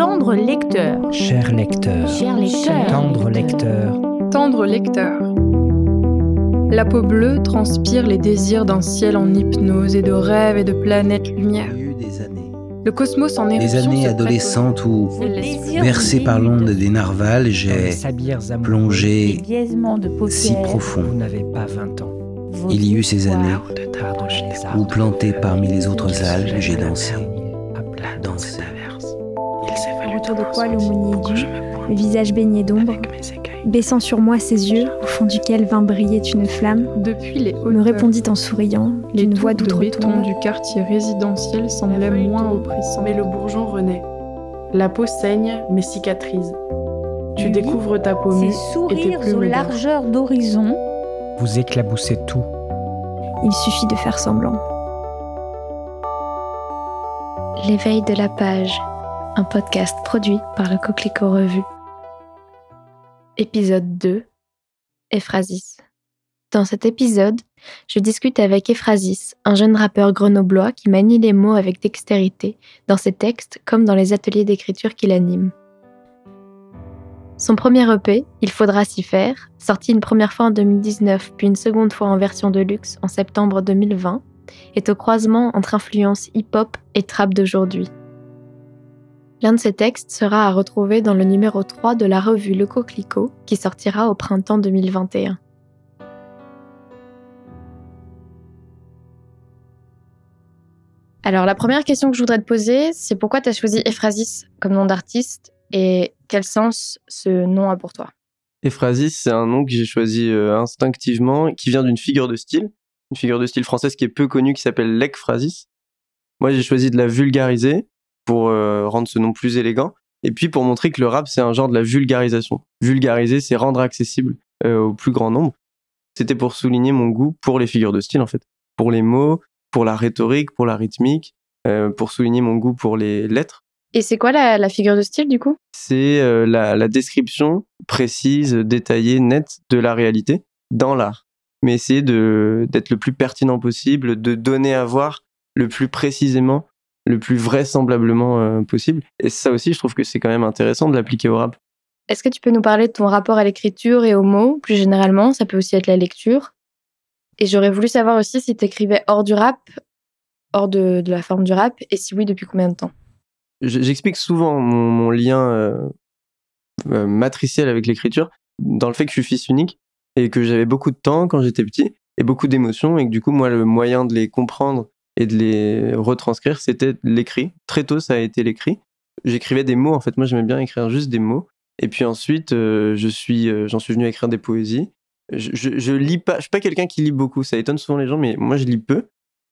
Tendre lecteur. Cher lecteur. Cher lecteur. Tendre lecteur. Tendre lecteur. La peau bleue transpire les désirs d'un ciel en hypnose et de rêves et de planètes lumière. Il y a eu des années. Le cosmos en Des éruption années adolescentes où, bercé par l'onde des narvals, les j'ai Les plongé si profond. Vous n'avez pas 20 ans. vos Il y eut ces années les où, planté parmi les autres algues, j'ai lèvent dansé. Autour de quoi l'aumônier le visage baigné d'ombre, baissant sur moi ses yeux, au fond duquel vint briller une flamme, Depuis les me répondit en souriant les d'une voix d'outre-tombe. du quartier résidentiel semblaient moins oppressants. Mais le bourgeon renaît. La peau saigne, mais cicatrise. Tu Lui, découvres ta peau nue et tes sourires plumes aux largeurs d'horizon. Vous éclaboussez tout. Il suffit de faire semblant. L'éveil de la page, un podcast produit par le Coquelicot Revue. Épisode 2 Ephrasis. Dans cet épisode, je discute avec Ephrasis, un jeune rappeur grenoblois qui manie les mots avec dextérité, dans ses textes comme dans les ateliers d'écriture qu'il anime. Son premier EP, Il faudra s'y faire, sorti une première fois en 2019 puis une seconde fois en version de luxe en septembre 2020, est au croisement entre influences hip-hop et trap d'aujourd'hui. L'un de ses textes sera à retrouver dans le numéro 3 de la revue Le Coquelicot qui sortira au printemps 2021. Alors la première question que je voudrais te poser, c'est pourquoi tu as choisi Ephrasis comme nom d'artiste et quel sens ce nom a pour toi? Ephrasis, c'est un nom que j'ai choisi euh, instinctivement, qui vient d'une figure de style, une figure de style française qui est peu connue, qui s'appelle l'Ekphrasis. Moi, j'ai choisi de la vulgariser pour euh, rendre ce nom plus élégant, et puis pour montrer que le rap, c'est un genre de la vulgarisation. Vulgariser, c'est rendre accessible euh, au plus grand nombre. C'était pour souligner mon goût pour les figures de style, en fait. Pour les mots, pour la rhétorique, pour la rythmique, euh, pour souligner mon goût pour les lettres Et c'est quoi la, la figure de style du coup? C'est euh, la, la description précise, détaillée, nette de la réalité dans l'art. Mais essayer d'être le plus pertinent possible, de donner à voir le plus précisément, le plus vraisemblablement euh, possible. Et ça aussi, je trouve que c'est quand même intéressant de l'appliquer au rap. Est-ce que tu peux nous parler de ton rapport à l'écriture et aux mots plus généralement? Ça peut aussi être la lecture. Et j'aurais voulu savoir aussi si tu écrivais hors du rap, hors de, de la forme du rap, et si oui, depuis combien de temps? J'explique souvent mon, mon lien euh, euh, matriciel avec l'écriture dans le fait que je suis fils unique et que j'avais beaucoup de temps quand j'étais petit et beaucoup d'émotions et que du coup moi le moyen de les comprendre et de les retranscrire c'était l'écrit. Très tôt ça a été l'écrit. J'écrivais des mots en fait moi j'aimais bien écrire juste des mots et puis ensuite euh, je suis euh, j'en suis venu à écrire des poésies. Je, je, lis pas je suis pas quelqu'un qui lit beaucoup ça étonne souvent les gens mais moi je lis peu.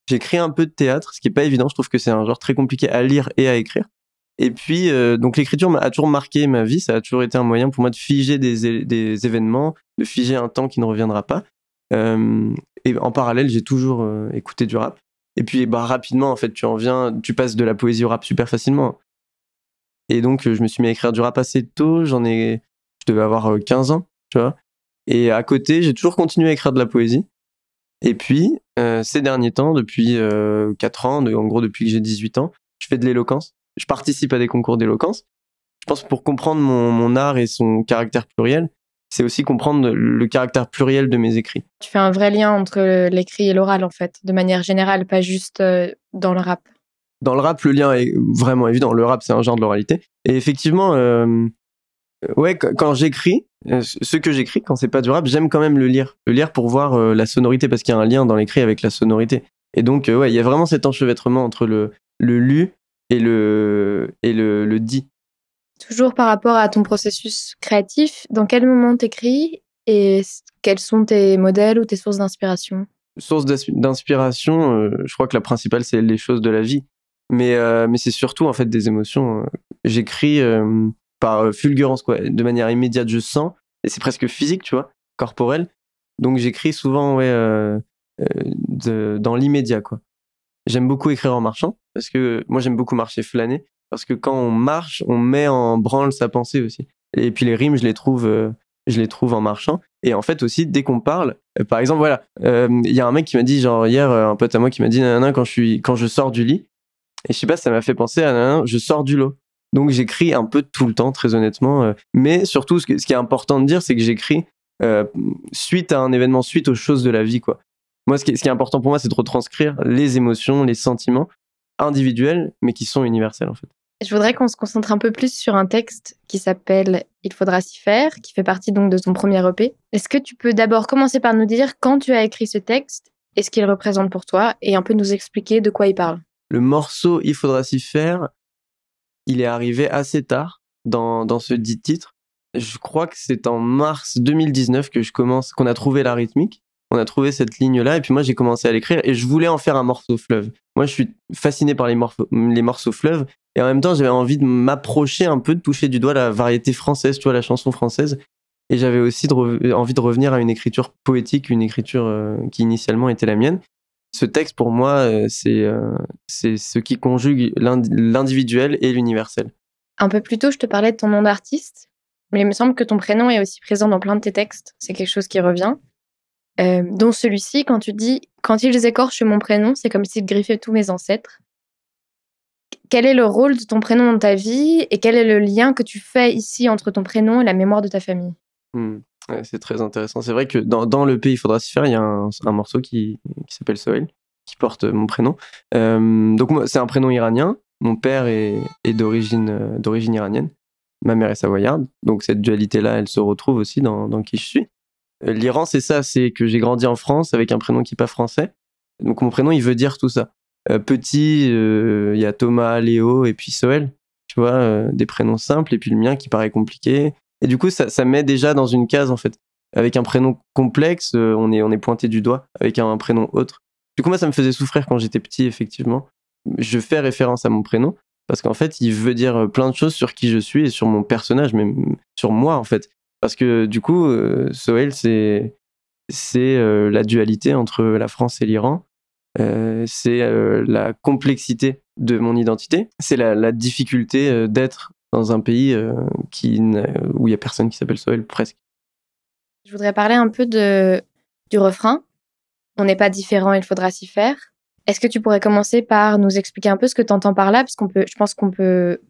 J'écris un peu de théâtre ce qui est pas évident je trouve que c'est un genre très compliqué à lire et à écrire. Et puis, euh, donc l'écriture a toujours marqué ma vie, ça a toujours été un moyen pour moi de figer des, des événements, de figer un temps qui ne reviendra pas. Et en parallèle, j'ai toujours écouté du rap. Et puis, bah, rapidement, en fait, tu en viens, tu passes de la poésie au rap super facilement. Et donc, euh, je me suis mis à écrire du rap assez tôt, j'en ai, je devais avoir euh, 15 ans, tu vois. Et à côté, j'ai toujours continué à écrire de la poésie. Et puis, euh, ces derniers temps, depuis euh, 4 ans, en gros depuis que j'ai 18 ans, je fais de l'éloquence je participe à des concours d'éloquence. Je pense pour comprendre mon art et son caractère pluriel, c'est aussi comprendre le caractère pluriel de mes écrits. Tu fais un vrai lien entre l'écrit et l'oral en fait, de manière générale, pas juste euh, dans le rap. Dans le rap, le lien est vraiment évident. Le rap, c'est un genre de l'oralité. Et effectivement, euh, ouais, qu- quand j'écris, euh, ce que j'écris, quand c'est pas du rap, j'aime quand même le lire. Le lire pour voir euh, la sonorité, parce qu'il y a un lien dans l'écrit avec la sonorité. Et donc, euh, ouais, il y a vraiment cet enchevêtrement entre le, le lu et le, et le, le dit. Toujours par rapport à ton processus créatif, dans quel moment t'écris et quels sont tes modèles ou tes sources d'inspiration? Source d'as- d'inspiration, euh, je crois que la principale, c'est les choses de la vie. Mais, euh, mais c'est surtout, en fait, des émotions. euh. J'écris par fulgurance, quoi. De manière immédiate, je sens. Et c'est presque physique, tu vois, corporel. Donc j'écris souvent, ouais, dans l'immédiat. J'aime beaucoup écrire en marchant, parce que moi, j'aime beaucoup marcher flâner. Parce que quand on marche, on met en branle sa pensée aussi. Et puis les rimes, je les trouve, euh, je les trouve en marchant. Et en fait aussi, dès qu'on parle, euh, par exemple, voilà, euh, il y a un mec qui m'a dit, genre hier, un pote à moi qui m'a dit, nanana, quand je suis, quand je sors du lit, et je sais pas, ça m'a fait penser à nanana, je sors du lot. Donc j'écris un peu tout le temps, très honnêtement. mais surtout, ce, qui est important de dire, c'est que j'écris suite à un événement, suite aux choses de la vie, quoi. Moi, ce qui est important pour moi, c'est de retranscrire les émotions, les sentiments individuels, mais qui sont universels, en fait. Je voudrais qu'on se concentre un peu plus sur un texte qui s'appelle Il faudra s'y faire, qui fait partie donc de ton premier EP. Est-ce que tu peux d'abord commencer par nous dire quand tu as écrit ce texte et ce qu'il représente pour toi et un peu nous expliquer de quoi il parle? Le morceau Il faudra s'y faire, il est arrivé assez tard dans, dans ce dit titre. Je crois que c'est en mars 2019 que je commence, qu'on a trouvé la rythmique. On a trouvé cette ligne-là, et puis moi j'ai commencé à l'écrire, et je voulais en faire un morceau fleuve. Moi je suis fasciné par les, les morceaux fleuves, et en même temps j'avais envie de m'approcher un peu, de toucher du doigt la variété française, tu vois, la chanson française. Et j'avais aussi envie de revenir à une écriture poétique, une écriture euh, qui initialement était la mienne. Ce texte, pour moi, euh, c'est euh, c'est ce qui conjugue l'indi- l'individuel et l'universel. Un peu plus tôt, je te parlais de ton nom d'artiste, mais il me semble que ton prénom est aussi présent dans plein de tes textes. C'est quelque chose qui revient. Dont celui-ci, quand tu dis Quand ils écorchent mon prénom, c'est comme s'ils griffaient tous mes ancêtres. Quel est le rôle de ton prénom dans ta vie et quel est le lien que tu fais ici entre ton prénom et la mémoire de ta famille? Hmm. C'est très intéressant. C'est vrai que dans, le pays, il faudra s'y faire. Il y a un, morceau qui, qui s'appelle Soel, qui porte mon prénom. Euh, donc, moi, c'est un prénom iranien. Mon père est, d'origine euh, d'origine iranienne. Ma mère est savoyarde. Donc, cette dualité-là, elle se retrouve aussi dans, dans qui je suis. Euh, L'Iran, c'est ça c'est que j'ai grandi en France avec un prénom qui n'est pas français. Donc, mon prénom, il veut dire tout ça. Euh, petit, euh, il y a Thomas, Léo et puis Soel. Tu vois, euh, des prénoms simples. Et puis le mien qui paraît compliqué. Et du coup, ça, ça met déjà dans une case, en fait. Avec un prénom complexe, on, est, on est pointé du doigt. Avec un, prénom autre. Du coup, moi, ça me faisait souffrir quand j'étais petit, effectivement. Je fais référence à mon prénom. Parce qu'en fait, il veut dire plein de choses sur qui je suis et sur mon personnage, même sur moi, en fait. Parce que du coup, Sohail, c'est c'est la dualité entre la France et l'Iran. Euh, c'est euh, la complexité de mon identité. C'est la, difficulté euh, d'être dans un pays où il y a personne qui s'appelle Sohail, presque. Je voudrais parler un peu du refrain. On n'est pas différent, il faudra s'y faire. Est-ce que tu pourrais commencer par nous expliquer un peu ce que tu entends par là? Parce qu'on peut, je pense qu'on peut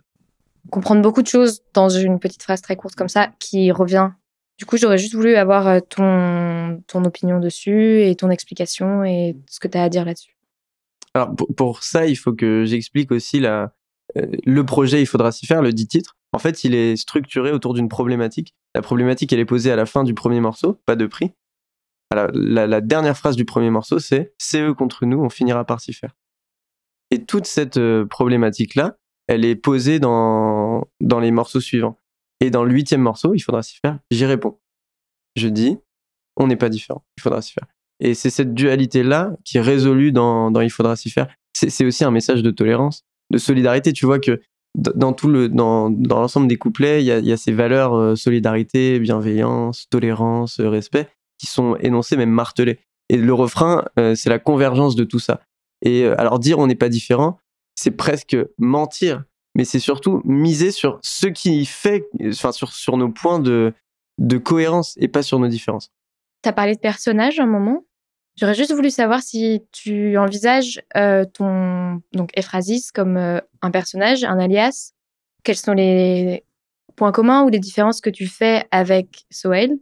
comprendre beaucoup de choses dans une petite phrase très courte comme ça qui revient. Du coup, j'aurais juste voulu avoir euh, ton, opinion dessus et ton explication et ce que tu as à dire là-dessus. Alors pour, ça, il faut que j'explique aussi euh, le projet, il faudra s'y faire, le dit titre. En fait, il est structuré autour d'une problématique. La problématique, elle est posée à la fin du premier morceau, pas de prix. La, dernière phrase du premier morceau, c'est C'est eux contre nous, on finira par s'y faire. Et toute cette euh, problématique-là, elle est posée dans les morceaux suivants. Et dans le huitième morceau, il faudra s'y faire, j'y réponds. Je dis On n'est pas différent, il faudra s'y faire. Et c'est cette dualité-là qui est résolue dans, dans Il faudra s'y faire. C'est aussi un message de tolérance, de solidarité. Tu vois que dans tout le dans, dans l'ensemble des couplets, il y a, ces valeurs euh, solidarité, bienveillance, tolérance, euh, respect qui sont énoncées, même martelées. Et le refrain, euh, c'est la convergence de tout ça. Et alors dire on n'est pas différent, c'est presque mentir, mais c'est surtout miser sur ce qui fait, enfin sur, nos points de, cohérence et pas sur nos différences. Tu as parlé de personnage à un moment. J'aurais juste voulu savoir si tu envisages euh, ton donc comme euh, un personnage, un alias. Quels sont les points communs ou les différences que tu fais avec Sohail?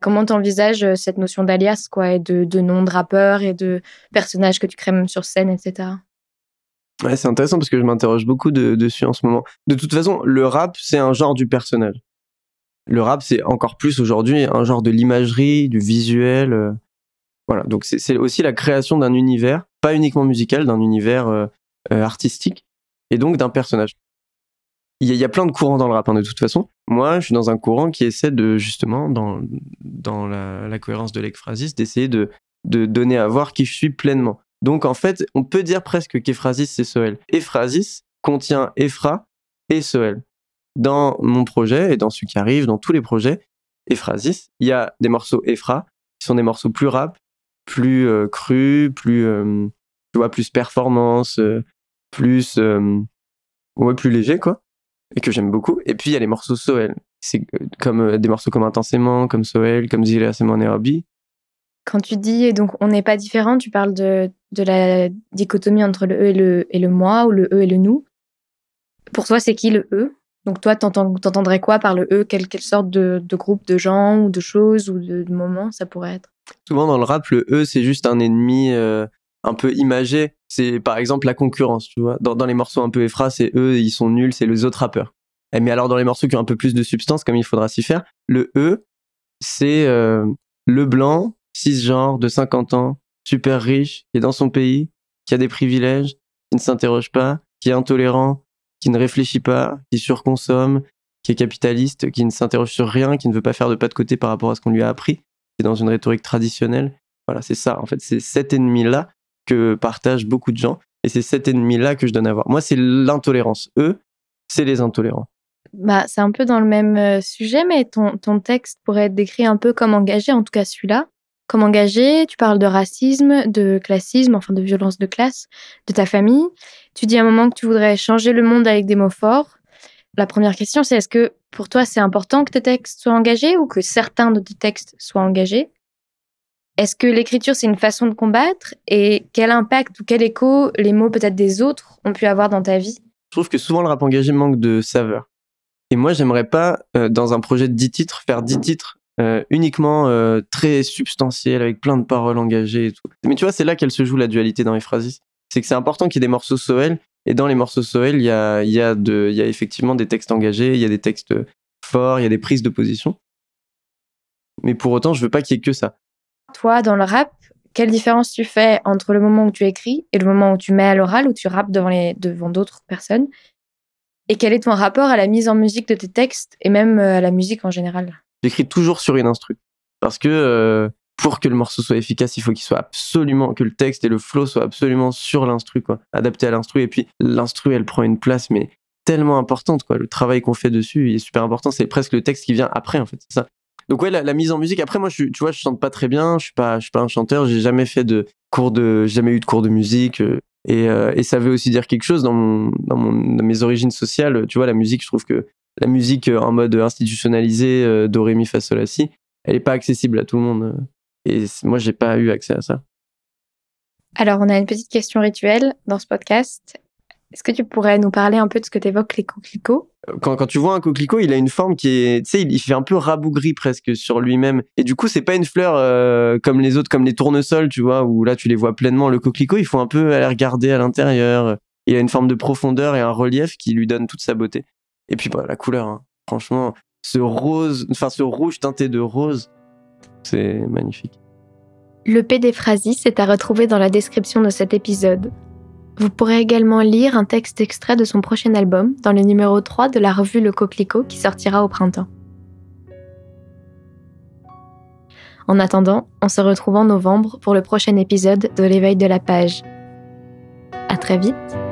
Comment tu envisages cette notion d'alias quoi, et de, de nom de rappeur et de personnage que tu crées même sur scène, etc. C'est intéressant parce que je m'interroge beaucoup de- dessus en ce moment. De toute façon, le rap, c'est un genre du personnage. Le rap, c'est encore plus aujourd'hui un genre de l'imagerie, du visuel. euh, voilà, donc c'est aussi la création d'un univers, pas uniquement musical, d'un univers euh, euh, artistique, et donc d'un personnage. Il y, a, plein de courants dans le rap, hein, de toute façon. Moi, je suis dans un courant qui essaie de, justement, dans, dans la, la cohérence de l'ekphrasis, d'essayer de, de donner à voir qui je suis pleinement. Donc en fait, on peut dire presque qu'Ephrasis, c'est Soel. Ephrasis contient Ephra et Soel. Dans mon projet et dans ce qui arrive, dans tous les projets, Ephrasis, il y a des morceaux Ephra qui sont des morceaux plus rap, plus euh, crus, plus, euh, tu vois, plus performance, euh, plus, euh, ouais, plus léger, quoi. Et que j'aime beaucoup. Et puis il y a les morceaux Soel. C'est comme des morceaux comme Intensément, comme Soel, comme Zilea Semon Nairobi. Quand tu dis et donc on n'est pas différent, tu parles de, de la dichotomie entre le eux et le, et le moi ou le eux et le nous. Pour toi, c'est qui le E? Donc toi, t'entendrais quoi par le E? Quelle, quelle sorte de, de groupe de gens ou de choses ou de, de moments ça pourrait être? Souvent dans le rap, le E, c'est juste un ennemi euh, un peu imagé. C'est par exemple la concurrence, tu vois. Dans, dans les morceaux un peu effra, c'est eux, ils sont nuls, c'est les autres rappeurs. Eh, Mais alors dans les morceaux qui ont un peu plus de substance, comme il faudra s'y faire, le E, c'est euh, le blanc, cisgenre, de 50 ans, super riche, qui est dans son pays, qui a des privilèges, qui ne s'interroge pas, qui est intolérant, qui ne réfléchit pas, qui surconsomme, qui est capitaliste, qui ne s'interroge sur rien, qui ne veut pas faire de pas de côté par rapport à ce qu'on lui a appris, qui est dans une rhétorique traditionnelle. Voilà, c'est ça. En fait, c'est cet ennemi-là que partagent beaucoup de gens. Et c'est cet ennemi-là que je donne à voir. Moi, c'est l'intolérance. Eux, c'est les intolérants. Bah, c'est un peu dans le même euh, sujet, mais ton, ton texte pourrait être décrit un peu comme engagé, en tout cas celui-là. Comme engagé, tu parles de racisme, de classisme, enfin de violence de classe, de ta famille. Tu dis à un moment que tu voudrais changer le monde avec des mots forts. La première question, c'est est-ce que pour toi c'est important que tes textes soient engagés ou que certains de tes textes soient engagés? Est-ce que l'écriture c'est une façon de combattre? Et quel impact ou quel écho les mots peut-être des autres ont pu avoir dans ta vie? Je trouve que souvent le rap engagé manque de saveur. Et moi, j'aimerais pas, euh, dans un projet de 10 titres, faire 10 titres euh, uniquement euh, très substantiels, avec plein de paroles engagées et tout. Mais tu vois, c'est là qu'elle se joue la dualité dans les. C'est que c'est important qu'il y ait des morceaux Soel, et dans les morceaux Soel, il y a, effectivement des textes engagés, il y a des textes forts, il y a des prises de position. Mais pour autant, je veux pas qu'il y ait que ça. toi, dans le rap, quelle différence tu fais entre le moment où tu écris et le moment où tu mets à l'oral, où tu rappes devant, devant d'autres personnes? Et quel est ton rapport à la mise en musique de tes textes et même euh, à la musique en général? J'écris toujours sur une instru. Parce que euh, pour que le morceau soit efficace, il faut qu'il soit absolument, que le texte et le flow soient absolument sur l'instru, quoi. Adapté à l'instru. Et puis, l'instru, elle prend une place, mais tellement importante, quoi. Le travail qu'on fait dessus, il est super important. C'est presque le texte qui vient après, en fait. C'est ça. Donc, ouais, la, mise en musique. Après, moi, je, tu vois, je chante pas très bien. Je suis pas, je suis pas un chanteur. J'ai jamais fait de cours de, jamais eu de cours de musique. euh, et, euh, et ça veut aussi dire quelque chose dans, mon, dans, mon, dans mes origines sociales. Tu vois, la musique, je trouve que la musique euh, en mode institutionnalisé, euh, do, ré, mi, fa, sol, la, si, elle est pas accessible à tout le monde. euh. Et moi, j'ai pas eu accès à ça. Alors, on a une petite question rituelle dans ce podcast. Est-ce que tu pourrais nous parler un peu de ce que t'évoques les coquelicots? Quand, quand tu vois un coquelicot, il a une forme qui est, tu sais, il, il fait un peu rabougri presque sur lui-même. Et du coup, c'est pas une fleur euh, comme les autres, comme les tournesols, tu vois, où là, tu les vois pleinement. Le coquelicot, il faut un peu aller regarder à l'intérieur. Il a une forme de profondeur et un relief qui lui donne toute sa beauté. Et puis, bah, la couleur, hein. franchement, ce rose, enfin, ce rouge teinté de rose, c'est magnifique. Le P des phrasis est à retrouver dans la description de cet épisode. Vous pourrez également lire un texte extrait de son prochain album dans le numéro 3 de la revue Le Coquelicot qui sortira au printemps. En attendant, on se retrouve en novembre pour le prochain épisode de l'éveil de la page. À très vite.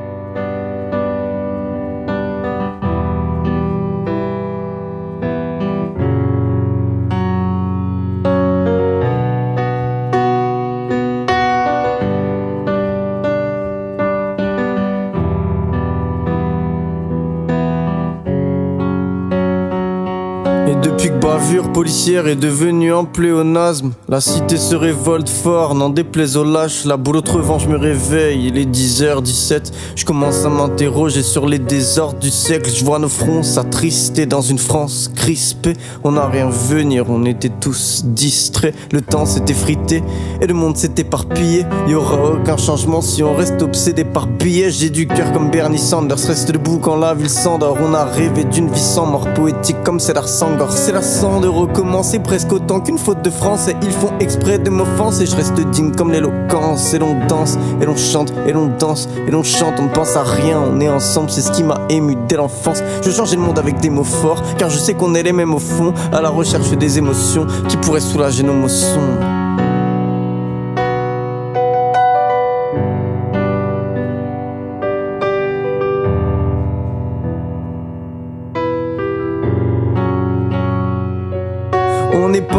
Bavure policière est devenue un pléonasme, la cité se révolte fort, n'en déplaise aux lâches. La boulotte revanche je me réveille, il est 10h17. Je commence à m'interroger sur les désordres du siècle. Je vois nos fronts s'attrister dans une France crispée. On n'a rien venir, on était tous distraits. Le temps s'est effrité et le monde s'est éparpillé. Y aura aucun changement si on reste obsédé par billets. J'ai du cœur comme Bernie Sanders, reste debout quand la ville s'endort. On a rêvé d'une vie sans mort poétique comme Cédar Sangor. C'est de recommencer presque autant qu'une faute de France. Et ils font exprès de m'offenser. Je reste digne comme l'éloquence. Et l'on danse, et l'on chante, et l'on danse, et l'on chante. On ne pense à rien, on est ensemble, c'est ce qui m'a ému dès l'enfance. Je changer le monde avec des mots forts, car je sais qu'on est les mêmes au fond, à la recherche des émotions qui pourraient soulager nos mots.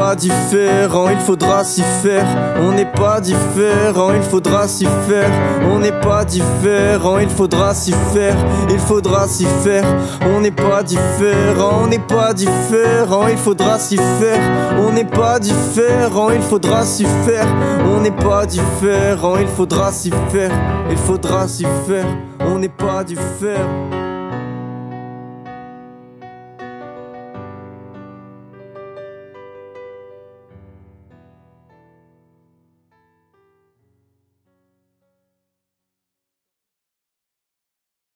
Pas différent, il faudra s'y faire. On n'est pas différent, il faudra s'y faire. On n'est pas différent, il faudra s'y faire. Il faudra s'y faire. On n'est pas différent, on n'est pas différent, il faudra s'y faire. On n'est pas différent, il faudra s'y faire. On n'est pas différent, il faudra s'y faire. Il faudra s'y faire. On n'est pas différent.